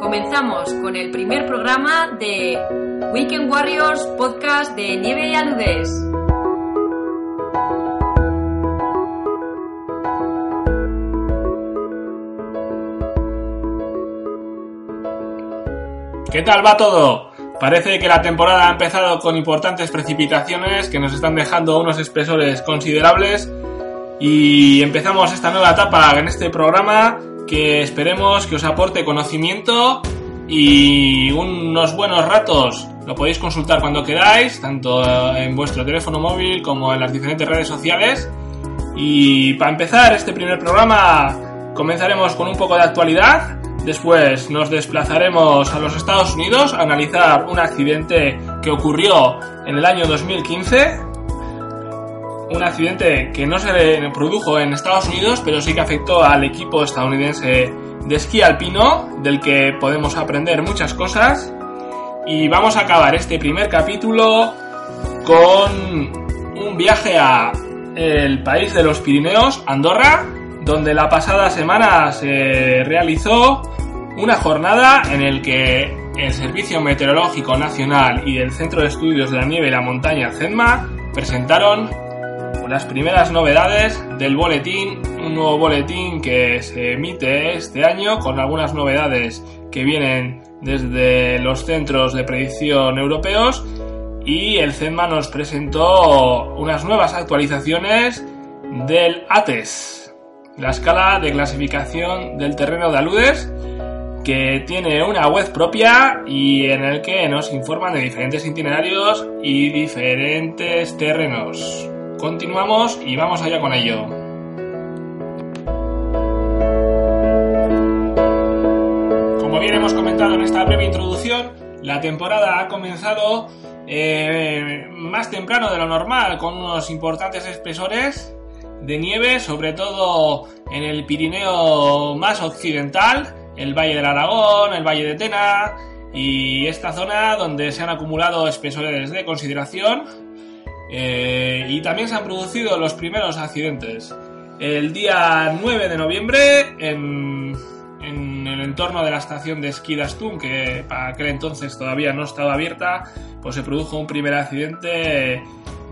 Comenzamos con el primer programa de Weekend Warriors Podcast de Nieve y Aludes. ¿Qué tal va todo? Parece que la temporada ha empezado con importantes precipitaciones que nos están dejando unos espesores considerables y empezamos esta nueva etapa en este programa que esperemos que os aporte conocimiento y unos buenos ratos. Lo podéis consultar cuando queráis, tanto en vuestro teléfono móvil como en las diferentes redes sociales. Y para empezar este primer programa comenzaremos con un poco de actualidad. Después nos desplazaremos a los Estados Unidos a analizar un accidente que ocurrió en el año 2015 un accidente que no se produjo en Estados Unidos, pero sí que afectó al equipo estadounidense de esquí alpino, del que podemos aprender muchas cosas. Y vamos a acabar este primer capítulo con un viaje a el país de los Pirineos, Andorra, donde la pasada semana se realizó una jornada en el que el Servicio Meteorológico Nacional y el Centro de Estudios de la Nieve y la Montaña CENMA presentaron las primeras novedades del boletín, un nuevo boletín que se emite este año con algunas novedades que vienen desde los centros de predicción europeos y el CENMA nos presentó unas nuevas actualizaciones del ATES, la escala de clasificación del terreno de aludes, que tiene una web propia y en el que nos informan de diferentes itinerarios y diferentes terrenos. Continuamos y vamos allá con ello. Como bien hemos comentado en esta breve introducción, la temporada ha comenzado eh, más temprano de lo normal, con unos importantes espesores de nieve, sobre todo en el Pirineo más occidental, el Valle del Aragón, el Valle de Tena y esta zona donde se han acumulado espesores de consideración eh, y también se han producido los primeros accidentes. El día 9 de noviembre, en, el entorno de la estación de esquí de que para aquel entonces todavía no estaba abierta, pues se produjo un primer accidente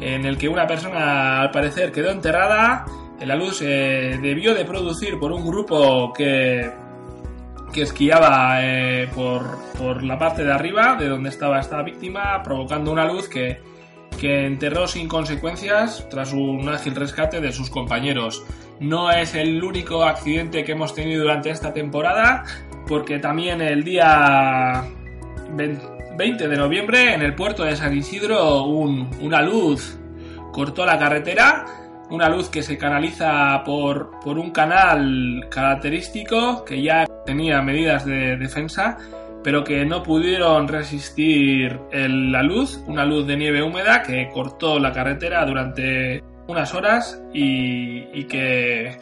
en el que una persona al parecer quedó enterrada. La luz se debió de producir por un grupo que, que esquiaba eh, por, por la parte de arriba de donde estaba esta víctima, provocando una luz que, que enterró sin consecuencias tras un ágil rescate de sus compañeros. No es el único accidente que hemos tenido durante esta temporada, porque también el día 20 de noviembre en el puerto de San Isidro una luz cortó la carretera, una luz que se canaliza por, por un canal característico que ya tenía medidas de defensa pero que no pudieron resistir la luz, una luz de nieve húmeda que cortó la carretera durante unas horas y, que,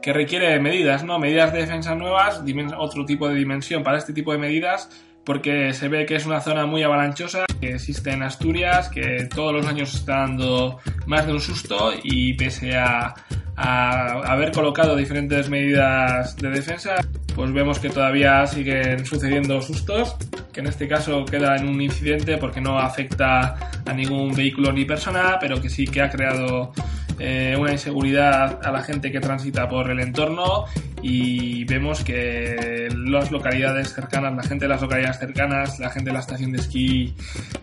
que, requiere medidas, ¿no? Medidas de defensa nuevas, otro tipo de dimensión para este tipo de medidas, porque se ve que es una zona muy avalanchosa, que existe en Asturias, que todos los años está dando más de un susto y pese a, a haber colocado diferentes medidas de defensa, pues vemos que todavía siguen sucediendo sustos, que en este caso queda en un incidente porque no afecta a ningún vehículo ni persona, pero que sí que ha creado eh, una inseguridad a la gente que transita por el entorno y vemos que las localidades cercanas, la gente de las localidades cercanas, la gente de la estación de esquí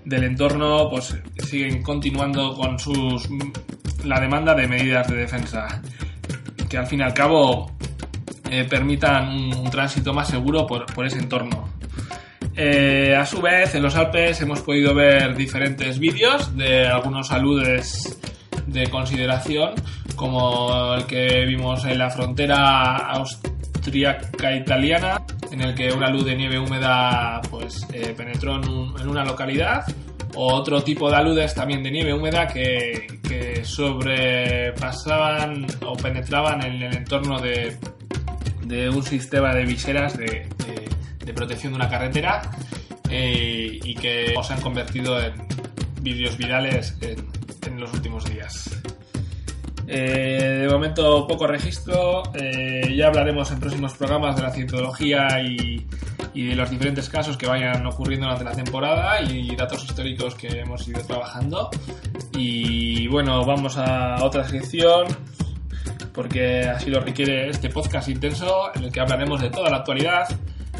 del entorno, pues siguen continuando con sus la demanda de medidas de defensa que al fin y al cabo eh, permitan un, tránsito más seguro por, ese entorno. Eh, a su vez, en los Alpes hemos podido ver diferentes vídeos de algunos aludes de consideración, como el que vimos en la frontera austríaca italiana, en el que una luz de nieve húmeda pues, eh, penetró en, una localidad o otro tipo de aludes también de nieve húmeda que, sobrepasaban o penetraban en el entorno de, un sistema de viseras de, protección de una carretera eh, y que se han convertido en vídeos virales en los últimos días. Eh, de momento poco registro, eh, ya hablaremos en próximos programas de la cientología y, de los diferentes casos que vayan ocurriendo durante la temporada y datos históricos que hemos ido trabajando. Y bueno, vamos a otra sección porque así lo requiere este podcast intenso en el que hablaremos de toda la actualidad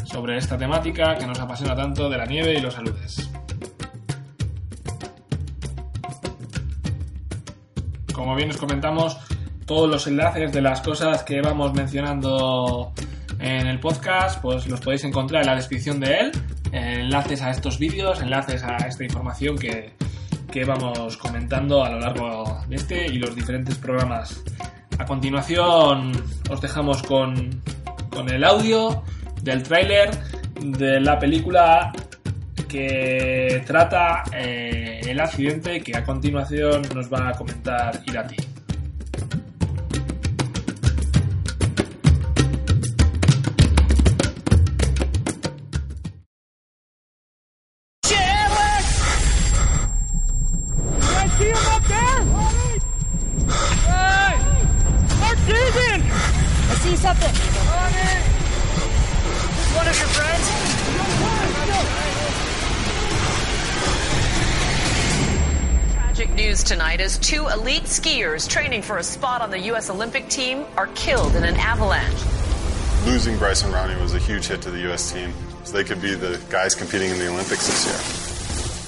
sobre esta temática que nos apasiona tanto de la nieve y los saludes. como bien os comentamos, todos los enlaces de las cosas que vamos mencionando en el podcast, pues los podéis encontrar en la descripción de él. Enlaces a estos vídeos, enlaces a esta información que, vamos comentando a lo largo de este y los diferentes programas. A continuación os dejamos con, con el audio del tráiler de la película que trata eh, el accidente que a continuación nos va a comentar Irati. Tonight as two elite skiers training for a spot on the U.S. Olympic team are killed in an avalanche. Losing Bryce and Ronnie was a huge hit to the U.S. team, so they could be the guys competing in the Olympics this year.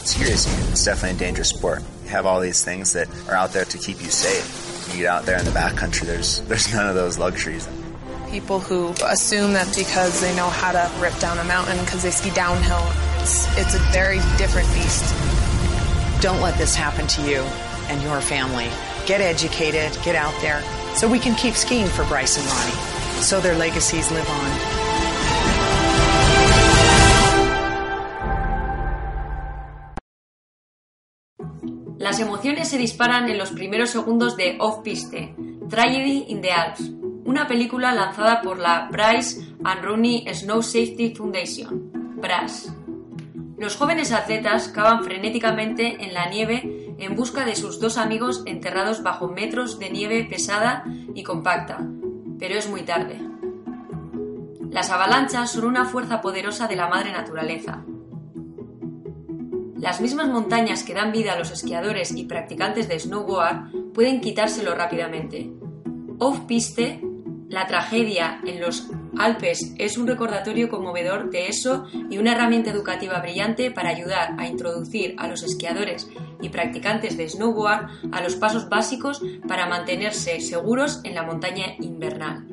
Seriously, it's definitely a dangerous sport. You have all these things that are out there to keep you safe. You get out there in the backcountry, there's there's none of those luxuries. People who assume that because they know how to rip down a mountain because they ski downhill, it's, it's a very different beast. Don't let this happen to you and your family. Get educated, get out there, so we can keep skiing for Bryce and Ronnie, so their legacies live on. Las emociones se disparan en los primeros segundos de Off-Piste, Tragedy in the Alps, una película lanzada por la Bryce and Rooney Snow Safety Foundation, BRAS. Los jóvenes atletas cavan frenéticamente en la nieve en busca de sus dos amigos enterrados bajo metros de nieve pesada y compacta, pero es muy tarde. Las avalanchas son una fuerza poderosa de la madre naturaleza. Las mismas montañas que dan vida a los esquiadores y practicantes de snowboard pueden quitárselo rápidamente. Off-piste, la tragedia en los Alpes es un recordatorio conmovedor de eso y una herramienta educativa brillante para ayudar a introducir a los esquiadores y practicantes de snowboard a los pasos básicos para mantenerse seguros en la montaña invernal.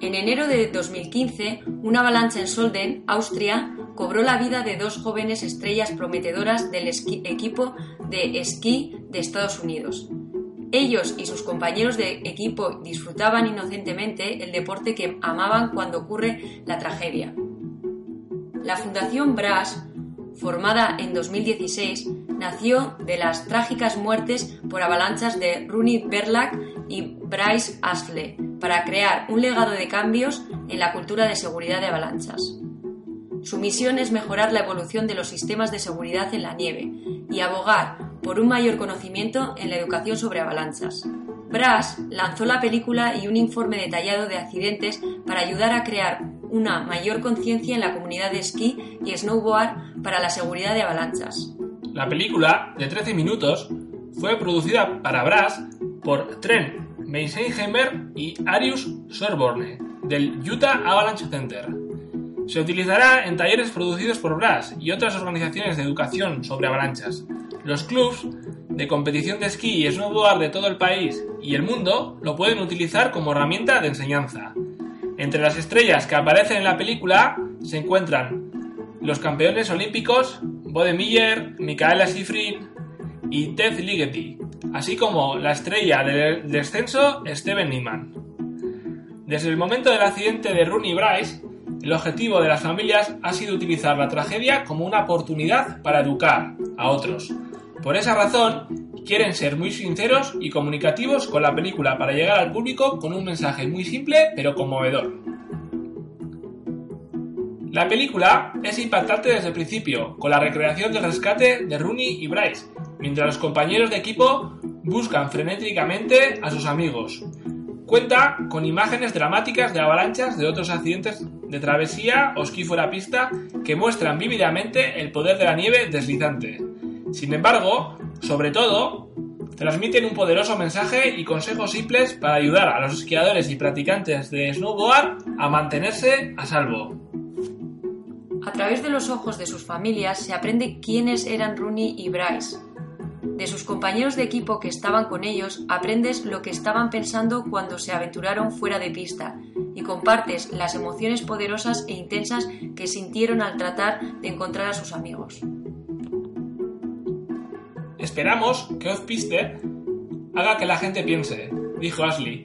En enero de 2015, una avalancha en Solden, Austria, cobró la vida de dos jóvenes estrellas prometedoras del equipo de esquí de Estados Unidos, ellos y sus compañeros de equipo disfrutaban inocentemente el deporte que amaban cuando ocurre la tragedia. La Fundación Brass, formada en 2016, nació de las trágicas muertes por avalanchas de Rooney Berlac y Bryce Astley para crear un legado de cambios en la cultura de seguridad de avalanchas. Su misión es mejorar la evolución de los sistemas de seguridad en la nieve y abogar por un mayor conocimiento en la educación sobre avalanchas. Brass lanzó la película y un informe detallado de accidentes para ayudar a crear una mayor conciencia en la comunidad de esquí y snowboard para la seguridad de avalanchas. La película, de 13 minutos, fue producida para Brass por Trent Meisenheimer y Arius Sorborne, del Utah Avalanche Center. Se utilizará en talleres producidos por Brass y otras organizaciones de educación sobre avalanchas, los clubs de competición de esquí y snowboard de todo el país y el mundo lo pueden utilizar como herramienta de enseñanza. Entre las estrellas que aparecen en la película se encuentran los campeones olímpicos Bode Miller, Micaela Sifrin y Ted Ligeti, así como la estrella del descenso Steven Niemann. Desde el momento del accidente de Rooney Bryce, el objetivo de las familias ha sido utilizar la tragedia como una oportunidad para educar a otros. Por esa razón, quieren ser muy sinceros y comunicativos con la película para llegar al público con un mensaje muy simple pero conmovedor. La película es impactante desde el principio, con la recreación del rescate de Rooney y Bryce, mientras los compañeros de equipo buscan frenéticamente a sus amigos. Cuenta con imágenes dramáticas de avalanchas de otros accidentes de travesía o esquí fuera pista que muestran vívidamente el poder de la nieve deslizante. Sin embargo, sobre todo, transmiten un poderoso mensaje y consejos simples para ayudar a los esquiadores y practicantes de snowboard a mantenerse a salvo. A través de los ojos de sus familias se aprende quiénes eran Rooney y Bryce. De sus compañeros de equipo que estaban con ellos aprendes lo que estaban pensando cuando se aventuraron fuera de pista y compartes las emociones poderosas e intensas que sintieron al tratar de encontrar a sus amigos. Esperamos que Ozpiste haga que la gente piense, dijo Ashley,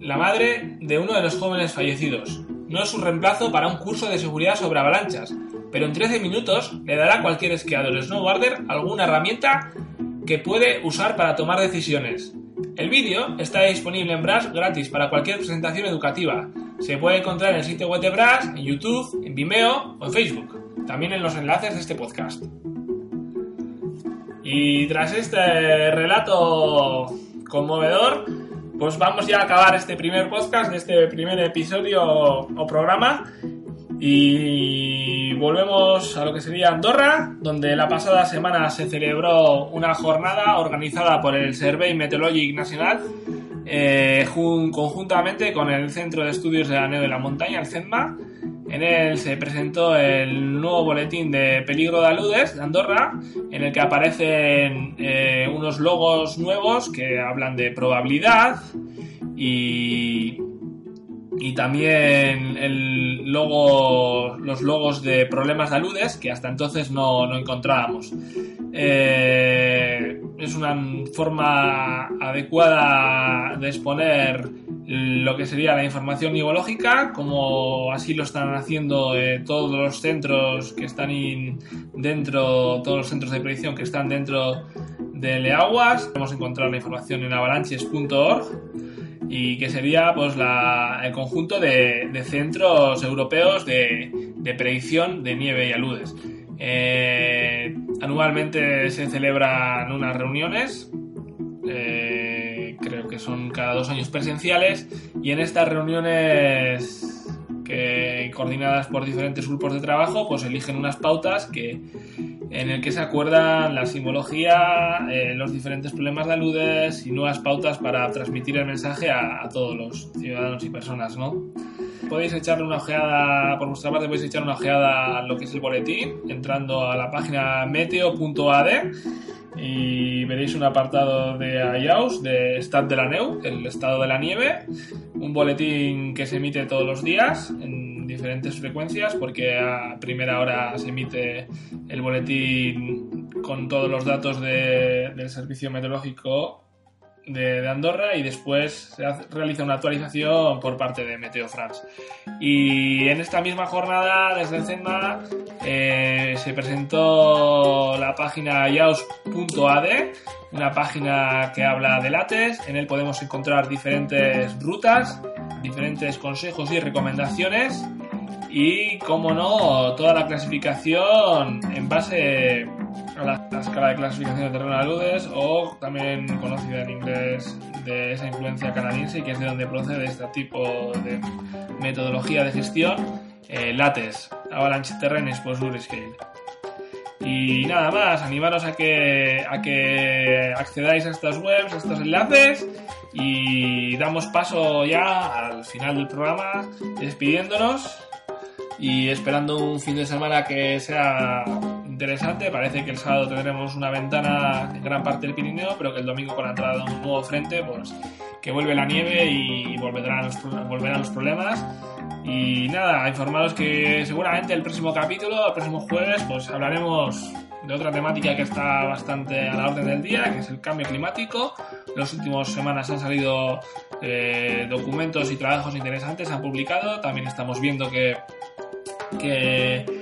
la madre de uno de los jóvenes fallecidos. No es un reemplazo para un curso de seguridad sobre avalanchas, pero en 13 minutos le dará a cualquier esquiador snowboarder alguna herramienta que puede usar para tomar decisiones. El vídeo está disponible en Brass gratis para cualquier presentación educativa. Se puede encontrar en el sitio web de Brass, en YouTube, en Vimeo o en Facebook. También en los enlaces de este podcast. Y tras este relato conmovedor, pues vamos ya a acabar este primer podcast, este primer episodio o programa. Y volvemos a lo que sería Andorra, donde la pasada semana se celebró una jornada organizada por el Survey Meteorologic Nacional, eh, conjuntamente con el Centro de Estudios de la Neve de la Montaña, el CENMA, en él se presentó el nuevo boletín de peligro de aludes de Andorra, en el que aparecen eh, unos logos nuevos que hablan de probabilidad y, y también el logo, los logos de problemas de aludes que hasta entonces no, no encontrábamos. Eh, es una forma adecuada de exponer lo que sería la información nivológica, como así lo están haciendo eh, todos los centros que están dentro, todos los centros de predicción que están dentro de Leaguas. Podemos encontrar la información en avalanches.org y que sería pues el conjunto de, centros europeos de, predicción de nieve y aludes. Eh, anualmente se celebran unas reuniones. Eh, que son cada dos años presenciales, y en estas reuniones que coordinadas por diferentes grupos de trabajo, pues eligen unas pautas que en el que se acuerdan la simbología, eh, los diferentes problemas de aludes y nuevas pautas para transmitir el mensaje a, a, todos los ciudadanos y personas, ¿no? Podéis echarle una ojeada, por vuestra parte podéis echar una ojeada a lo que es el boletín, entrando a la página meteo.ad y veréis un apartado de IAUS, de Stat de la Neu, el estado de la nieve, un boletín que se emite todos los días en diferentes frecuencias porque a primera hora se emite el boletín con todos los datos del servicio meteorológico de, Andorra y después se realiza una actualización por parte de Meteo France. Y en esta misma jornada, desde el CENMA, eh, se presentó la página yaos.ad, una página que habla de lates. En él podemos encontrar diferentes rutas, diferentes consejos y recomendaciones. Y, como no, toda la clasificación en base la, escala de clasificación de terreno de aludes o también conocida en inglés de esa influencia canadiense que es de donde procede este tipo de metodología de gestión, eh, LATES, Avalanche Terrain Exposure Scale. Y nada más, animaros a que, a que accedáis a estas webs, a estos enlaces y damos paso ya al final del programa despidiéndonos y esperando un fin de semana que sea interesante. Parece que el sábado tendremos una ventana en gran parte del Pirineo, pero que el domingo con la entrada de un nuevo frente, pues que vuelve la nieve y volverán los, volverán los problemas. Y nada, informaros que seguramente el próximo capítulo, el próximo jueves, pues hablaremos de otra temática que está bastante a la orden del día, que es el cambio climático. En las últimas semanas han salido eh, documentos y trabajos interesantes, han publicado. También estamos viendo que que,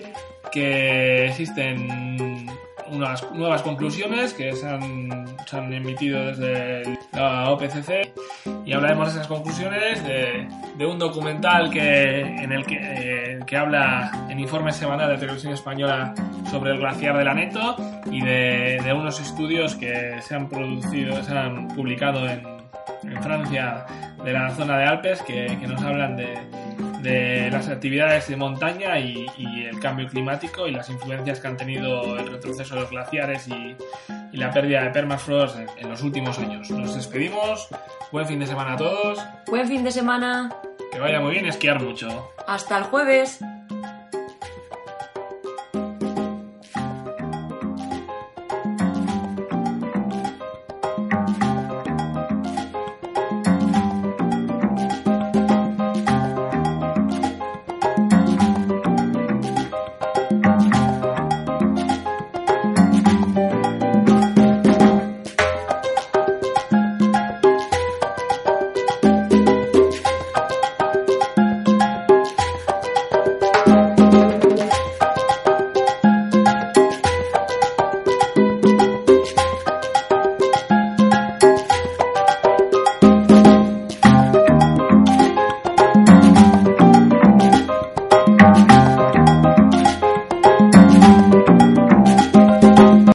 que existen unas nuevas conclusiones que se han, se han emitido desde la OPCC y hablaremos de esas conclusiones, de, de un documental que, en el que, eh, que habla en informe semanal de Televisión Española sobre el glaciar de la Neto y de, de unos estudios que se han producido, se han publicado en, en Francia de la zona de Alpes que, que nos hablan de, de las actividades de montaña y, y, el cambio climático y las influencias que han tenido el retroceso de los glaciares y, y la pérdida de permafrost en, en, los últimos años. Nos despedimos, buen fin de semana a todos. Buen fin de semana. Que vaya muy bien, esquiar mucho. Hasta el jueves.